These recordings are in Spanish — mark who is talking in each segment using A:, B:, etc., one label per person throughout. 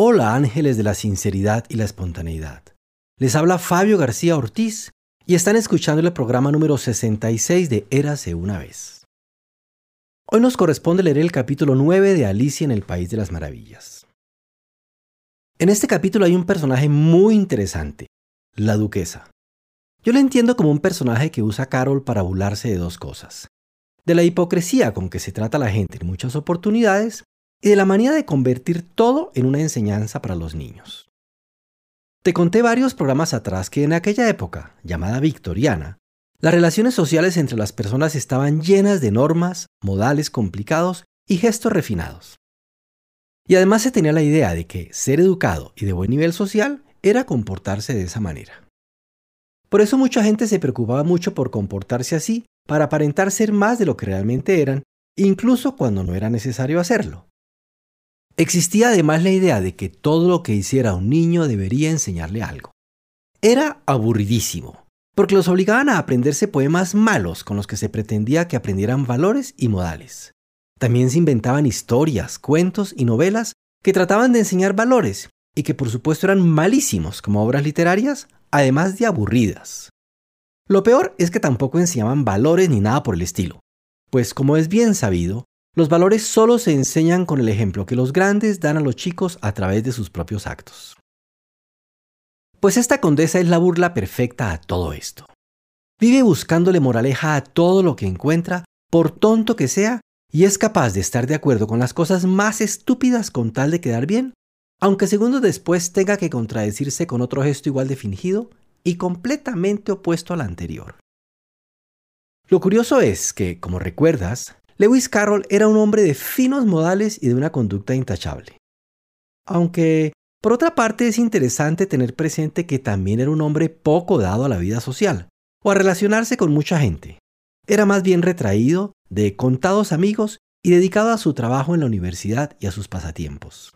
A: Hola ángeles de la sinceridad y la espontaneidad. Les habla Fabio García Ortiz y están escuchando el programa número 66 de Érase una vez. Hoy nos corresponde leer el capítulo 9 de Alicia en el País de las Maravillas. En este capítulo hay un personaje muy interesante, la duquesa. Yo la entiendo como un personaje que usa Carol para burlarse de dos cosas. De la hipocresía con que se trata a la gente en muchas oportunidades y de la manía de convertir todo en una enseñanza para los niños. Te conté varios programas atrás que en aquella época, llamada victoriana, las relaciones sociales entre las personas estaban llenas de normas, modales complicados y gestos refinados. Y además se tenía la idea de que ser educado y de buen nivel social era comportarse de esa manera. Por eso mucha gente se preocupaba mucho por comportarse así para aparentar ser más de lo que realmente eran, incluso cuando no era necesario hacerlo. Existía además la idea de que todo lo que hiciera un niño debería enseñarle algo. Era aburridísimo, porque los obligaban a aprenderse poemas malos con los que se pretendía que aprendieran valores y modales. También se inventaban historias, cuentos y novelas que trataban de enseñar valores y que por supuesto eran malísimos como obras literarias, además de aburridas. Lo peor es que tampoco enseñaban valores ni nada por el estilo, pues como es bien sabido, los valores solo se enseñan con el ejemplo que los grandes dan a los chicos a través de sus propios actos. Pues esta condesa es la burla perfecta a todo esto. Vive buscándole moraleja a todo lo que encuentra, por tonto que sea, y es capaz de estar de acuerdo con las cosas más estúpidas con tal de quedar bien, aunque segundos después tenga que contradecirse con otro gesto igual de fingido y completamente opuesto al anterior. Lo curioso es que, como recuerdas, Lewis Carroll era un hombre de finos modales y de una conducta intachable. Aunque, por otra parte, es interesante tener presente que también era un hombre poco dado a la vida social, o a relacionarse con mucha gente. Era más bien retraído, de contados amigos y dedicado a su trabajo en la universidad y a sus pasatiempos.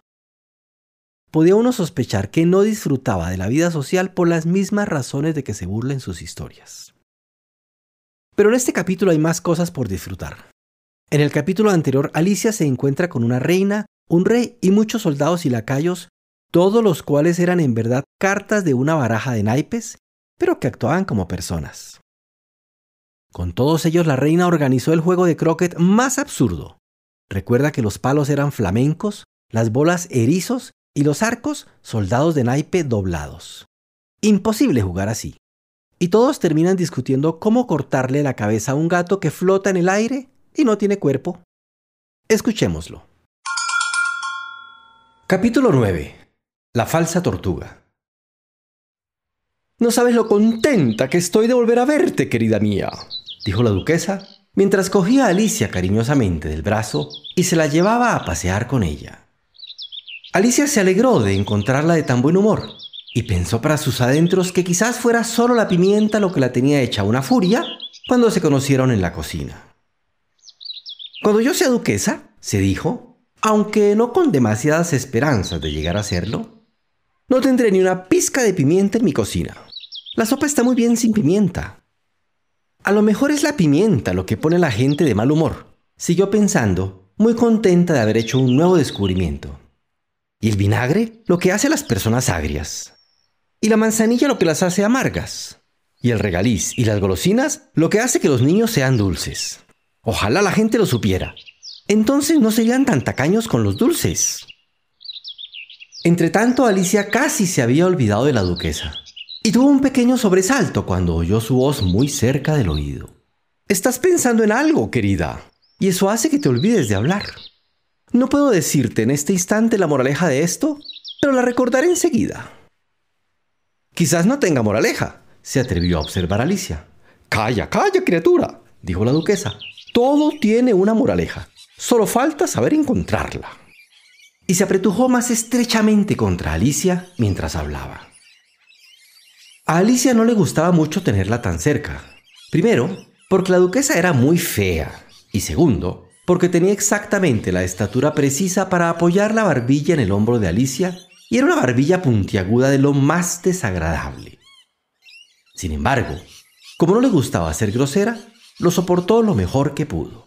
A: Podía uno sospechar que no disfrutaba de la vida social por las mismas razones de que se burla en sus historias. Pero en este capítulo hay más cosas por disfrutar. En el capítulo anterior, Alicia se encuentra con una reina, un rey y muchos soldados y lacayos, todos los cuales eran en verdad cartas de una baraja de naipes, pero que actuaban como personas. Con todos ellos la reina organizó el juego de croquet más absurdo. Recuerda que los palos eran flamencos, las bolas erizos y los arcos soldados de naipe doblados. Imposible jugar así. Y todos terminan discutiendo cómo cortarle la cabeza a un gato que flota en el aire y no tiene cuerpo. Escuchémoslo. Capítulo 9. La falsa tortuga. No sabes lo contenta que estoy de volver a verte, querida mía, dijo la duquesa, mientras cogía a Alicia cariñosamente del brazo y se la llevaba a pasear con ella. Alicia se alegró de encontrarla de tan buen humor y pensó para sus adentros que quizás fuera solo la pimienta lo que la tenía hecha una furia cuando se conocieron en la cocina. Cuando yo sea duquesa, se dijo, aunque no con demasiadas esperanzas de llegar a serlo, no tendré ni una pizca de pimienta en mi cocina. La sopa está muy bien sin pimienta. A lo mejor es la pimienta lo que pone a la gente de mal humor, siguió pensando, muy contenta de haber hecho un nuevo descubrimiento. Y el vinagre lo que hace a las personas agrias. Y la manzanilla lo que las hace amargas. Y el regaliz y las golosinas lo que hace que los niños sean dulces. Ojalá la gente lo supiera. Entonces no serían tan tacaños con los dulces. Entretanto, Alicia casi se había olvidado de la duquesa y tuvo un pequeño sobresalto cuando oyó su voz muy cerca del oído. Estás pensando en algo, querida, y eso hace que te olvides de hablar. No puedo decirte en este instante la moraleja de esto, pero la recordaré enseguida. Quizás no tenga moraleja, se atrevió a observar Alicia. Calla, calla, criatura, dijo la duquesa. Todo tiene una moraleja, solo falta saber encontrarla. Y se apretujó más estrechamente contra Alicia mientras hablaba. A Alicia no le gustaba mucho tenerla tan cerca. Primero, porque la duquesa era muy fea. Y segundo, porque tenía exactamente la estatura precisa para apoyar la barbilla en el hombro de Alicia y era una barbilla puntiaguda de lo más desagradable. Sin embargo, como no le gustaba ser grosera, lo soportó lo mejor que pudo.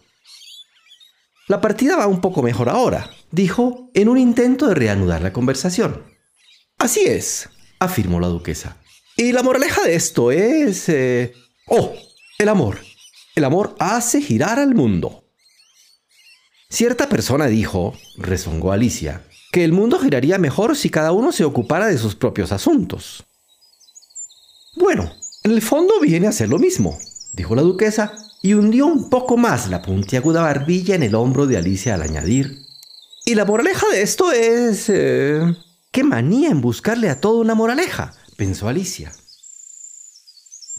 A: La partida va un poco mejor ahora, dijo en un intento de reanudar la conversación. Así es, afirmó la duquesa. Y la moraleja de esto es... Eh, oh, el amor. El amor hace girar al mundo. Cierta persona dijo, rezongó Alicia, que el mundo giraría mejor si cada uno se ocupara de sus propios asuntos. Bueno, en el fondo viene a ser lo mismo, dijo la duquesa, y hundió un poco más la puntiaguda barbilla en el hombro de Alicia al añadir. Y la moraleja de esto es... Eh, ¡Qué manía en buscarle a todo una moraleja! pensó Alicia.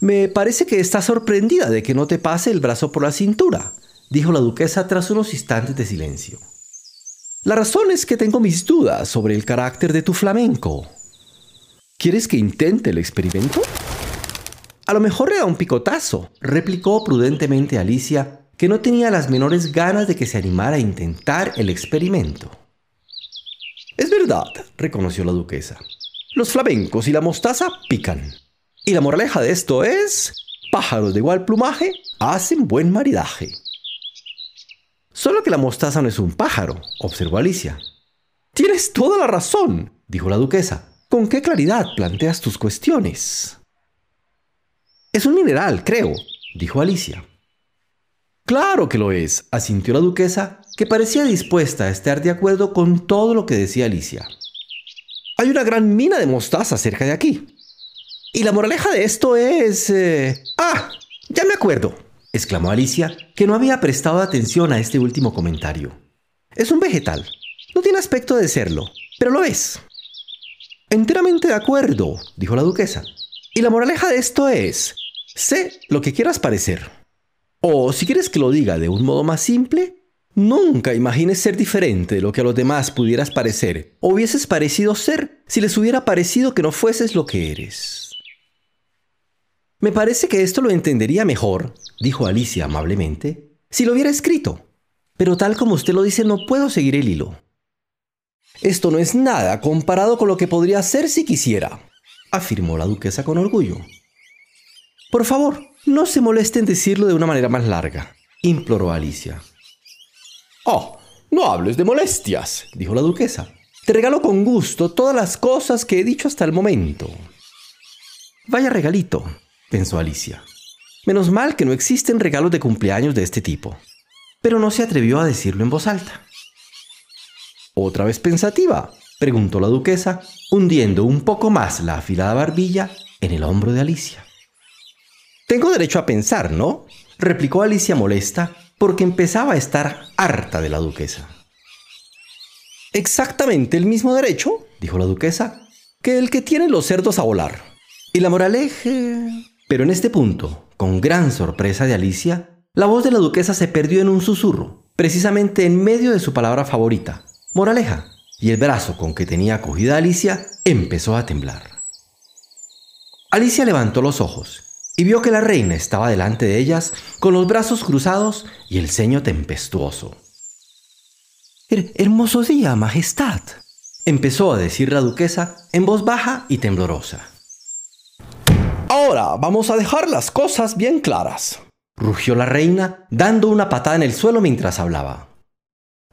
A: Me parece que estás sorprendida de que no te pase el brazo por la cintura, dijo la duquesa tras unos instantes de silencio. La razón es que tengo mis dudas sobre el carácter de tu flamenco. ¿Quieres que intente el experimento? A lo mejor le da un picotazo, replicó prudentemente Alicia, que no tenía las menores ganas de que se animara a intentar el experimento. Es verdad, reconoció la duquesa. Los flamencos y la mostaza pican. Y la moraleja de esto es, pájaros de igual plumaje hacen buen maridaje. Solo que la mostaza no es un pájaro, observó Alicia. Tienes toda la razón, dijo la duquesa. ¿Con qué claridad planteas tus cuestiones? Es un mineral, creo, dijo Alicia. Claro que lo es, asintió la duquesa, que parecía dispuesta a estar de acuerdo con todo lo que decía Alicia. Hay una gran mina de mostaza cerca de aquí. Y la moraleja de esto es... Eh, ¡Ah! Ya me acuerdo, exclamó Alicia, que no había prestado atención a este último comentario. Es un vegetal. No tiene aspecto de serlo, pero lo es. Enteramente de acuerdo, dijo la duquesa. Y la moraleja de esto es, sé lo que quieras parecer. O si quieres que lo diga de un modo más simple, Nunca imagines ser diferente de lo que a los demás pudieras parecer o hubieses parecido ser si les hubiera parecido que no fueses lo que eres. Me parece que esto lo entendería mejor, dijo Alicia amablemente, si lo hubiera escrito. Pero tal como usted lo dice, no puedo seguir el hilo. Esto no es nada comparado con lo que podría ser si quisiera, afirmó la duquesa con orgullo. Por favor, no se moleste en decirlo de una manera más larga, imploró Alicia. Oh, no hables de molestias, dijo la duquesa. Te regalo con gusto todas las cosas que he dicho hasta el momento. Vaya regalito, pensó Alicia. Menos mal que no existen regalos de cumpleaños de este tipo. Pero no se atrevió a decirlo en voz alta. ¿Otra vez pensativa? preguntó la duquesa, hundiendo un poco más la afilada barbilla en el hombro de Alicia. Tengo derecho a pensar, ¿no? replicó Alicia molesta, porque empezaba a estar harta de la duquesa. Exactamente el mismo derecho, dijo la duquesa, que el que tienen los cerdos a volar. Y la moraleja... Pero en este punto, con gran sorpresa de Alicia, la voz de la duquesa se perdió en un susurro, precisamente en medio de su palabra favorita, moraleja, y el brazo con que tenía acogida Alicia empezó a temblar. Alicia levantó los ojos y vio que la reina estaba delante de ellas con los brazos cruzados y el ceño tempestuoso. hermoso día, Majestad, empezó a decir la duquesa en voz baja y temblorosa. Ahora vamos a dejar las cosas bien claras, rugió la reina, dando una patada en el suelo mientras hablaba.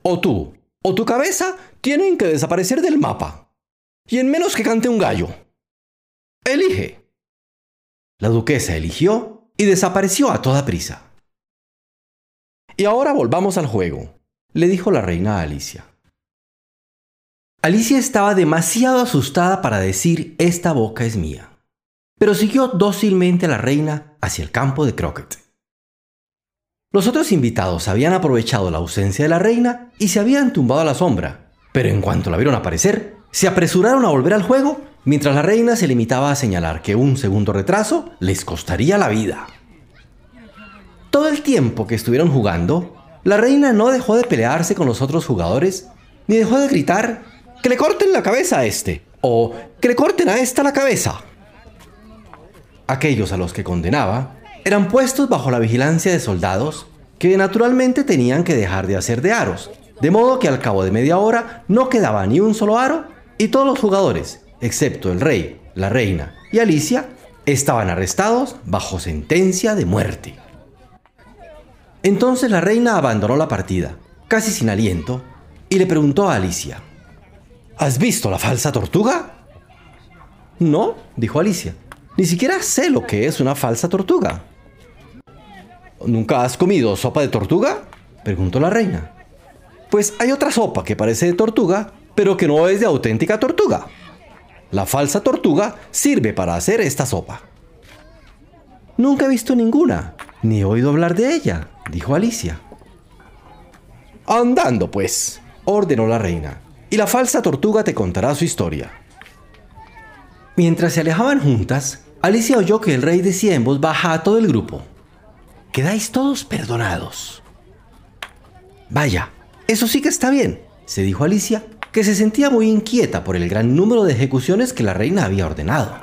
A: O tú, o tu cabeza tienen que desaparecer del mapa. Y en menos que cante un gallo. Elige. La duquesa eligió y desapareció a toda prisa. Y ahora volvamos al juego, le dijo la reina a Alicia. Alicia estaba demasiado asustada para decir esta boca es mía, pero siguió dócilmente a la reina hacia el campo de croquet. Los otros invitados habían aprovechado la ausencia de la reina y se habían tumbado a la sombra, pero en cuanto la vieron aparecer, se apresuraron a volver al juego mientras la reina se limitaba a señalar que un segundo retraso les costaría la vida. Todo el tiempo que estuvieron jugando, la reina no dejó de pelearse con los otros jugadores, ni dejó de gritar que le corten la cabeza a este, o que le corten a esta la cabeza. Aquellos a los que condenaba eran puestos bajo la vigilancia de soldados que naturalmente tenían que dejar de hacer de aros, de modo que al cabo de media hora no quedaba ni un solo aro y todos los jugadores, excepto el rey, la reina y Alicia, estaban arrestados bajo sentencia de muerte. Entonces la reina abandonó la partida, casi sin aliento, y le preguntó a Alicia, ¿Has visto la falsa tortuga? No, dijo Alicia, ni siquiera sé lo que es una falsa tortuga. ¿Nunca has comido sopa de tortuga? preguntó la reina. Pues hay otra sopa que parece de tortuga, pero que no es de auténtica tortuga. La falsa tortuga sirve para hacer esta sopa. Nunca he visto ninguna, ni he oído hablar de ella, dijo Alicia. Andando, pues, ordenó la reina, y la falsa tortuga te contará su historia. Mientras se alejaban juntas, Alicia oyó que el rey decía en voz baja a todo el grupo, Quedáis todos perdonados. Vaya, eso sí que está bien, se dijo Alicia, que se sentía muy inquieta por el gran número de ejecuciones que la reina había ordenado.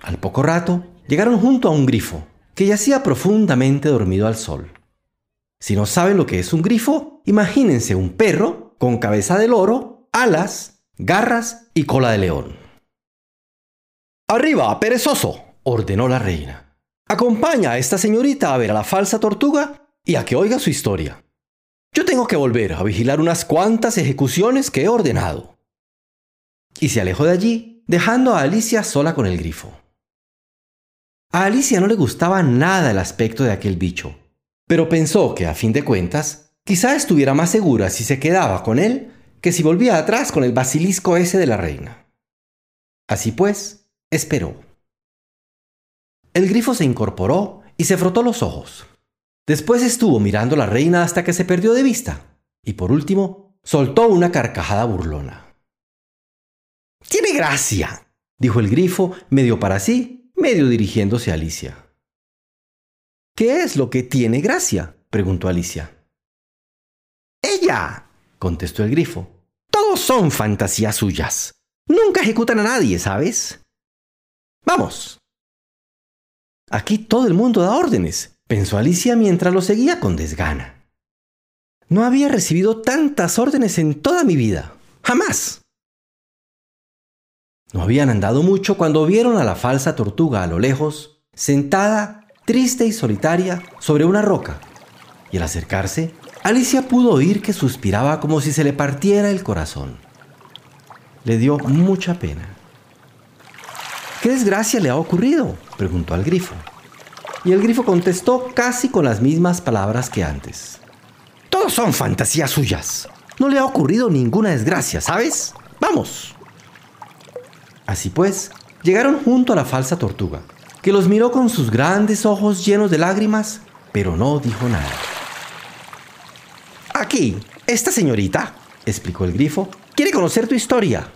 A: Al poco rato, llegaron junto a un grifo, que yacía profundamente dormido al sol. Si no saben lo que es un grifo, imagínense un perro con cabeza de loro, alas, garras y cola de león. Arriba, perezoso, ordenó la reina. Acompaña a esta señorita a ver a la falsa tortuga y a que oiga su historia. Yo tengo que volver a vigilar unas cuantas ejecuciones que he ordenado. Y se alejó de allí, dejando a Alicia sola con el grifo. A Alicia no le gustaba nada el aspecto de aquel bicho, pero pensó que a fin de cuentas, quizá estuviera más segura si se quedaba con él que si volvía atrás con el basilisco ese de la reina. Así pues, esperó. El grifo se incorporó y se frotó los ojos. Después estuvo mirando a la reina hasta que se perdió de vista, y por último soltó una carcajada burlona. Tiene gracia, dijo el grifo, medio para sí medio dirigiéndose a Alicia. ¿Qué es lo que tiene gracia? preguntó Alicia. Ella, contestó el grifo. Todos son fantasías suyas. Nunca ejecutan a nadie, ¿sabes? Vamos. Aquí todo el mundo da órdenes, pensó Alicia mientras lo seguía con desgana. No había recibido tantas órdenes en toda mi vida. Jamás. No habían andado mucho cuando vieron a la falsa tortuga a lo lejos, sentada, triste y solitaria, sobre una roca. Y al acercarse, Alicia pudo oír que suspiraba como si se le partiera el corazón. Le dio mucha pena. ¿Qué desgracia le ha ocurrido? preguntó al grifo. Y el grifo contestó casi con las mismas palabras que antes. Todos son fantasías suyas. No le ha ocurrido ninguna desgracia, ¿sabes? Vamos. Así pues, llegaron junto a la falsa tortuga, que los miró con sus grandes ojos llenos de lágrimas, pero no dijo nada. Aquí, esta señorita, explicó el grifo, quiere conocer tu historia.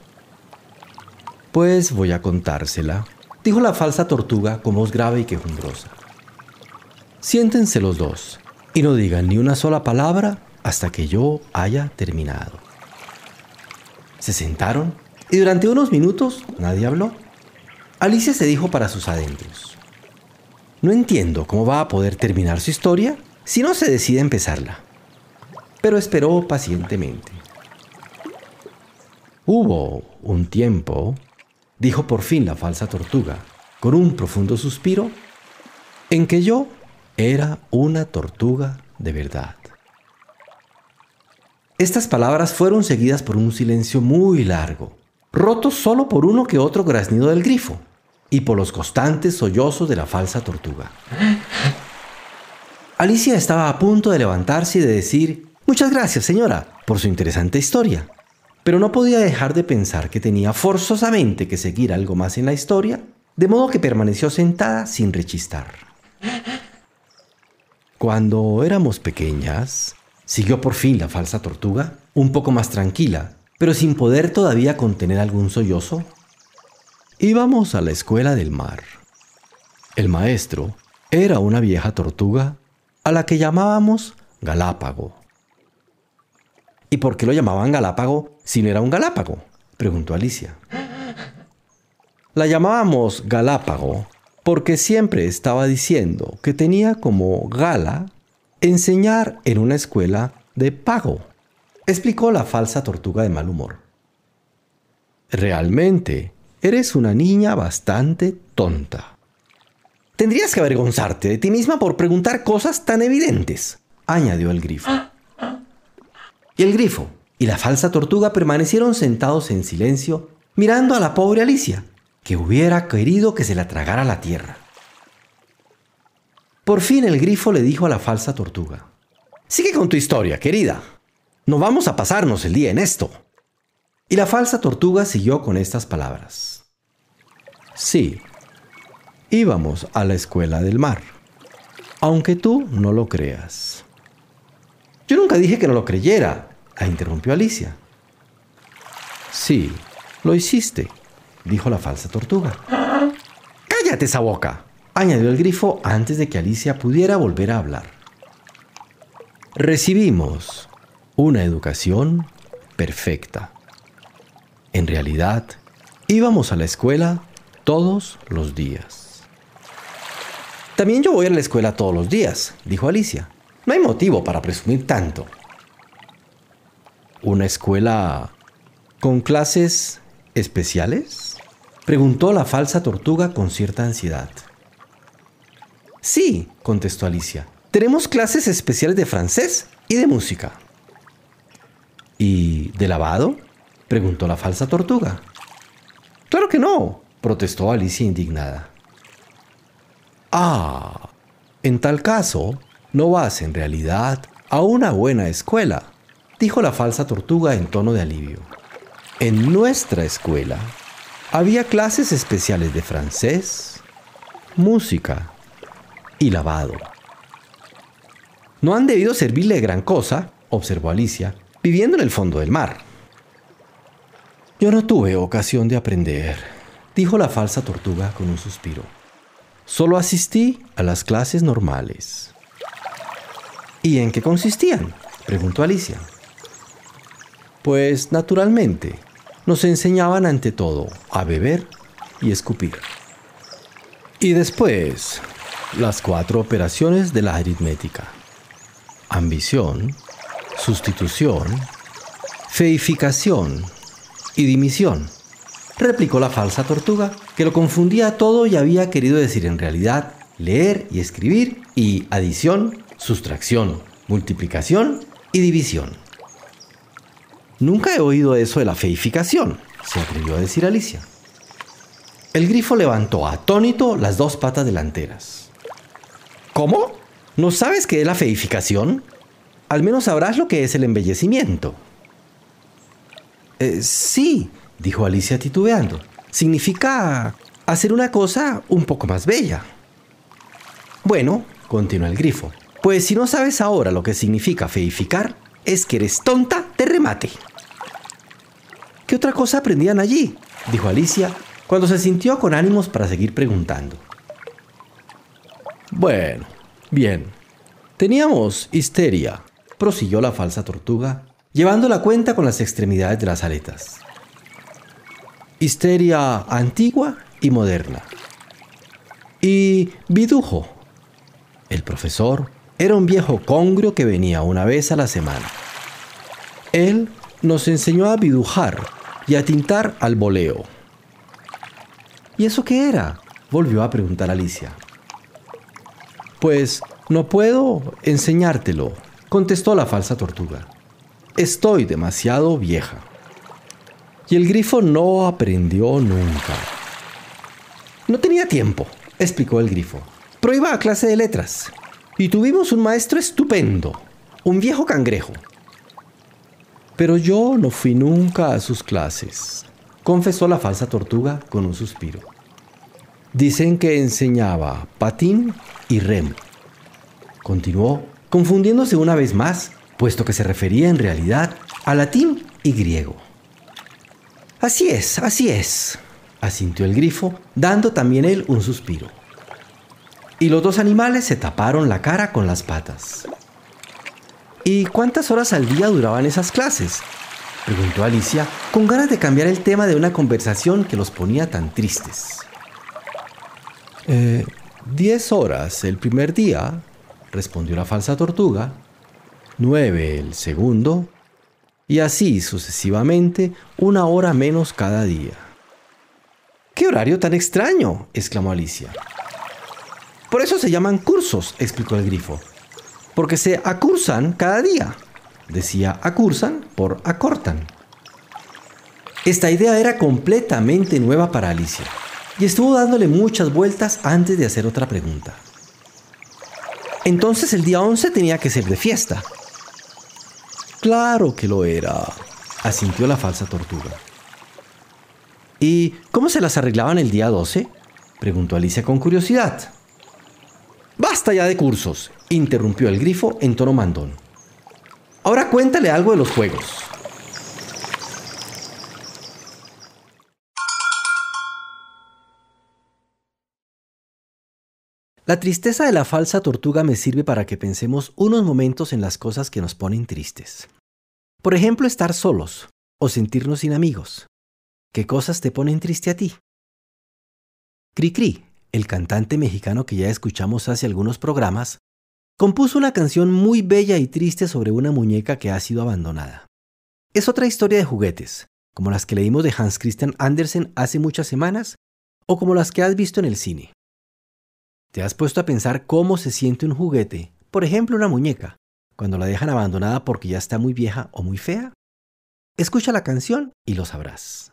A: Pues voy a contársela, dijo la falsa tortuga con voz grave y quejumbrosa. Siéntense los dos y no digan ni una sola palabra hasta que yo haya terminado. Se sentaron y durante unos minutos nadie habló. Alicia se dijo para sus adentros. No entiendo cómo va a poder terminar su historia si no se decide empezarla. Pero esperó pacientemente. Hubo un tiempo, dijo por fin la falsa tortuga, con un profundo suspiro, en que yo era una tortuga de verdad. Estas palabras fueron seguidas por un silencio muy largo, roto solo por uno que otro graznido del grifo y por los constantes sollozos de la falsa tortuga. Alicia estaba a punto de levantarse y de decir, Muchas gracias, señora, por su interesante historia, pero no podía dejar de pensar que tenía forzosamente que seguir algo más en la historia, de modo que permaneció sentada sin rechistar. Cuando éramos pequeñas, siguió por fin la falsa tortuga, un poco más tranquila, pero sin poder todavía contener algún sollozo, íbamos a la escuela del mar. El maestro era una vieja tortuga a la que llamábamos Galápago. ¿Y por qué lo llamaban Galápago si no era un Galápago? preguntó Alicia. La llamábamos Galápago porque siempre estaba diciendo que tenía como gala enseñar en una escuela de pago explicó la falsa tortuga de mal humor. Realmente, eres una niña bastante tonta. Tendrías que avergonzarte de ti misma por preguntar cosas tan evidentes, añadió el grifo. Y el grifo y la falsa tortuga permanecieron sentados en silencio, mirando a la pobre Alicia, que hubiera querido que se la tragara la tierra. Por fin el grifo le dijo a la falsa tortuga, Sigue con tu historia, querida. No vamos a pasarnos el día en esto. Y la falsa tortuga siguió con estas palabras. Sí, íbamos a la escuela del mar, aunque tú no lo creas. Yo nunca dije que no lo creyera, la interrumpió Alicia. Sí, lo hiciste, dijo la falsa tortuga. Cállate esa boca, añadió el grifo antes de que Alicia pudiera volver a hablar. Recibimos una educación perfecta. En realidad, íbamos a la escuela todos los días. También yo voy a la escuela todos los días, dijo Alicia. No hay motivo para presumir tanto. ¿Una escuela con clases especiales? Preguntó la falsa tortuga con cierta ansiedad. Sí, contestó Alicia. Tenemos clases especiales de francés y de música. ¿Y de lavado? preguntó la falsa tortuga. Claro que no, protestó Alicia indignada. Ah, en tal caso, no vas en realidad a una buena escuela, dijo la falsa tortuga en tono de alivio. En nuestra escuela había clases especiales de francés, música y lavado. No han debido servirle gran cosa, observó Alicia, viviendo en el fondo del mar. Yo no tuve ocasión de aprender, dijo la falsa tortuga con un suspiro. Solo asistí a las clases normales. ¿Y en qué consistían? preguntó Alicia. Pues naturalmente, nos enseñaban ante todo a beber y escupir. Y después, las cuatro operaciones de la aritmética. Ambición, sustitución, feificación y dimisión, replicó la falsa tortuga, que lo confundía todo y había querido decir en realidad leer y escribir y adición, sustracción, multiplicación y división. Nunca he oído eso de la feificación, se atrevió a decir Alicia. El grifo levantó atónito las dos patas delanteras. ¿Cómo? ¿No sabes qué es la feificación? Al menos sabrás lo que es el embellecimiento. Eh, sí, dijo Alicia titubeando. Significa hacer una cosa un poco más bella. Bueno, continuó el grifo, pues si no sabes ahora lo que significa feificar, es que eres tonta de remate. ¿Qué otra cosa aprendían allí? dijo Alicia cuando se sintió con ánimos para seguir preguntando. Bueno, bien. Teníamos histeria, prosiguió la falsa tortuga, llevando la cuenta con las extremidades de las aletas. Histeria antigua y moderna. Y bidujo. El profesor era un viejo congrio que venía una vez a la semana. Él nos enseñó a bidujar y a tintar al boleo. ¿Y eso qué era? volvió a preguntar Alicia. Pues no puedo enseñártelo, contestó la falsa tortuga. Estoy demasiado vieja. Y el grifo no aprendió nunca. No tenía tiempo, explicó el grifo. Pero iba a clase de letras. Y tuvimos un maestro estupendo, un viejo cangrejo. Pero yo no fui nunca a sus clases, confesó la falsa tortuga con un suspiro. Dicen que enseñaba patín y remo. Continuó confundiéndose una vez más, puesto que se refería en realidad a latín y griego. Así es, así es, asintió el grifo, dando también él un suspiro. Y los dos animales se taparon la cara con las patas. ¿Y cuántas horas al día duraban esas clases? preguntó Alicia, con ganas de cambiar el tema de una conversación que los ponía tan tristes. Eh, diez horas el primer día, respondió la falsa tortuga, nueve el segundo, y así sucesivamente una hora menos cada día. ¡Qué horario tan extraño! exclamó Alicia. Por eso se llaman cursos, explicó el grifo, porque se acursan cada día. decía acursan por acortan. Esta idea era completamente nueva para Alicia y estuvo dándole muchas vueltas antes de hacer otra pregunta. Entonces el día 11 tenía que ser de fiesta. Claro que lo era, asintió la falsa tortuga. ¿Y cómo se las arreglaban el día 12? preguntó Alicia con curiosidad. Basta ya de cursos, interrumpió el grifo en tono mandón. Ahora cuéntale algo de los juegos. La tristeza de la falsa tortuga me sirve para que pensemos unos momentos en las cosas que nos ponen tristes. Por ejemplo, estar solos o sentirnos sin amigos. ¿Qué cosas te ponen triste a ti? Cri el cantante mexicano que ya escuchamos hace algunos programas, compuso una canción muy bella y triste sobre una muñeca que ha sido abandonada. Es otra historia de juguetes, como las que leímos de Hans Christian Andersen hace muchas semanas o como las que has visto en el cine. ¿Te has puesto a pensar cómo se siente un juguete, por ejemplo una muñeca, cuando la dejan abandonada porque ya está muy vieja o muy fea? Escucha la canción y lo sabrás.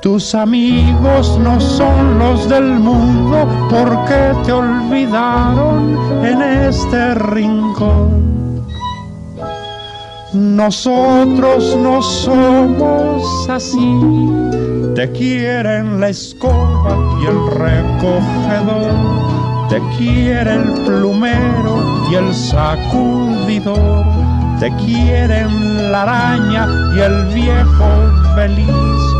B: tus amigos no son los del mundo porque te olvidaron en este rincón. Nosotros no somos así, te quieren la escoba y el recogedor, te quiere el plumero y el sacudidor, te quieren la araña y el viejo feliz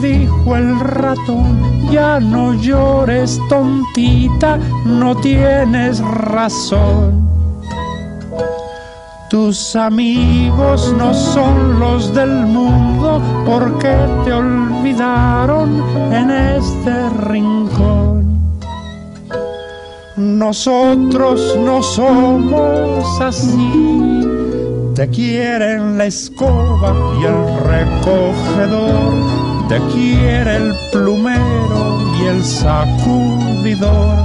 B: Dijo el ratón, ya no llores tontita, no tienes razón. Tus amigos no son los del mundo porque te olvidaron en este rincón. Nosotros no somos así te quieren la escoba y el recogedor, te quiere el plumero y el sacudidor,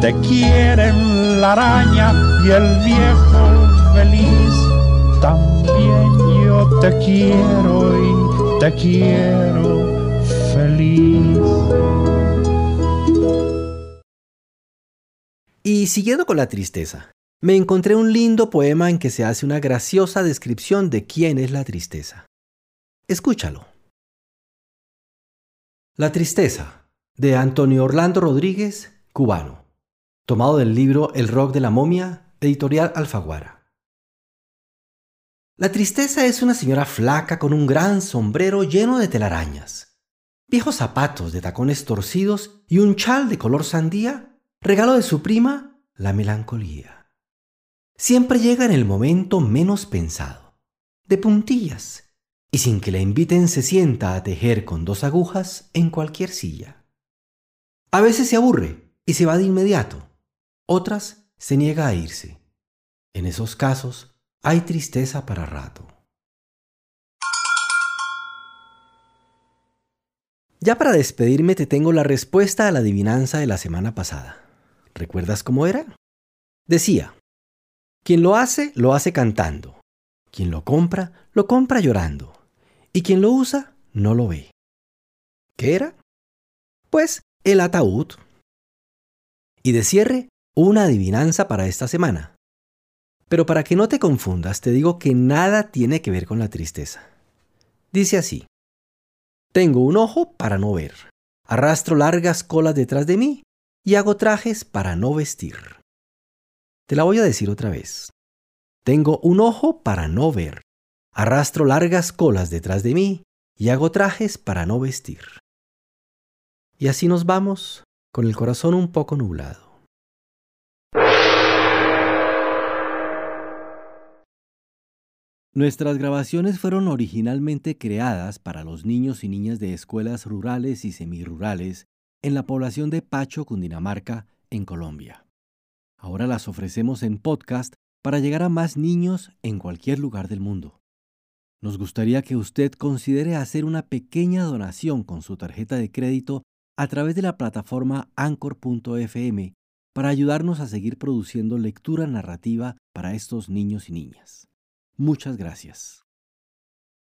B: te quieren la araña y el viejo feliz. También yo te quiero y te quiero feliz.
A: Y siguiendo con la tristeza, me encontré un lindo poema en que se hace una graciosa descripción de quién es la tristeza. Escúchalo. La tristeza, de Antonio Orlando Rodríguez, cubano, tomado del libro El rock de la momia, editorial Alfaguara. La tristeza es una señora flaca con un gran sombrero lleno de telarañas. viejos zapatos de tacones torcidos y un chal de color sandía, regalo de su prima, la melancolía. Siempre llega en el momento menos pensado, de puntillas, y sin que la inviten se sienta a tejer con dos agujas en cualquier silla. A veces se aburre y se va de inmediato, otras se niega a irse. En esos casos hay tristeza para rato. Ya para despedirme te tengo la respuesta a la adivinanza de la semana pasada. ¿Recuerdas cómo era? Decía, quien lo hace, lo hace cantando. Quien lo compra, lo compra llorando. Y quien lo usa, no lo ve. ¿Qué era? Pues el ataúd. Y de cierre, una adivinanza para esta semana. Pero para que no te confundas, te digo que nada tiene que ver con la tristeza. Dice así. Tengo un ojo para no ver. Arrastro largas colas detrás de mí y hago trajes para no vestir. Te la voy a decir otra vez. Tengo un ojo para no ver. Arrastro largas colas detrás de mí y hago trajes para no vestir. Y así nos vamos, con el corazón un poco nublado. Nuestras grabaciones fueron originalmente creadas para los niños y niñas de escuelas rurales y semirurales en la población de Pacho, Cundinamarca, en Colombia. Ahora las ofrecemos en podcast para llegar a más niños en cualquier lugar del mundo. Nos gustaría que usted considere hacer una pequeña donación con su tarjeta de crédito a través de la plataforma anchor.fm para ayudarnos a seguir produciendo lectura narrativa para estos niños y niñas. Muchas gracias.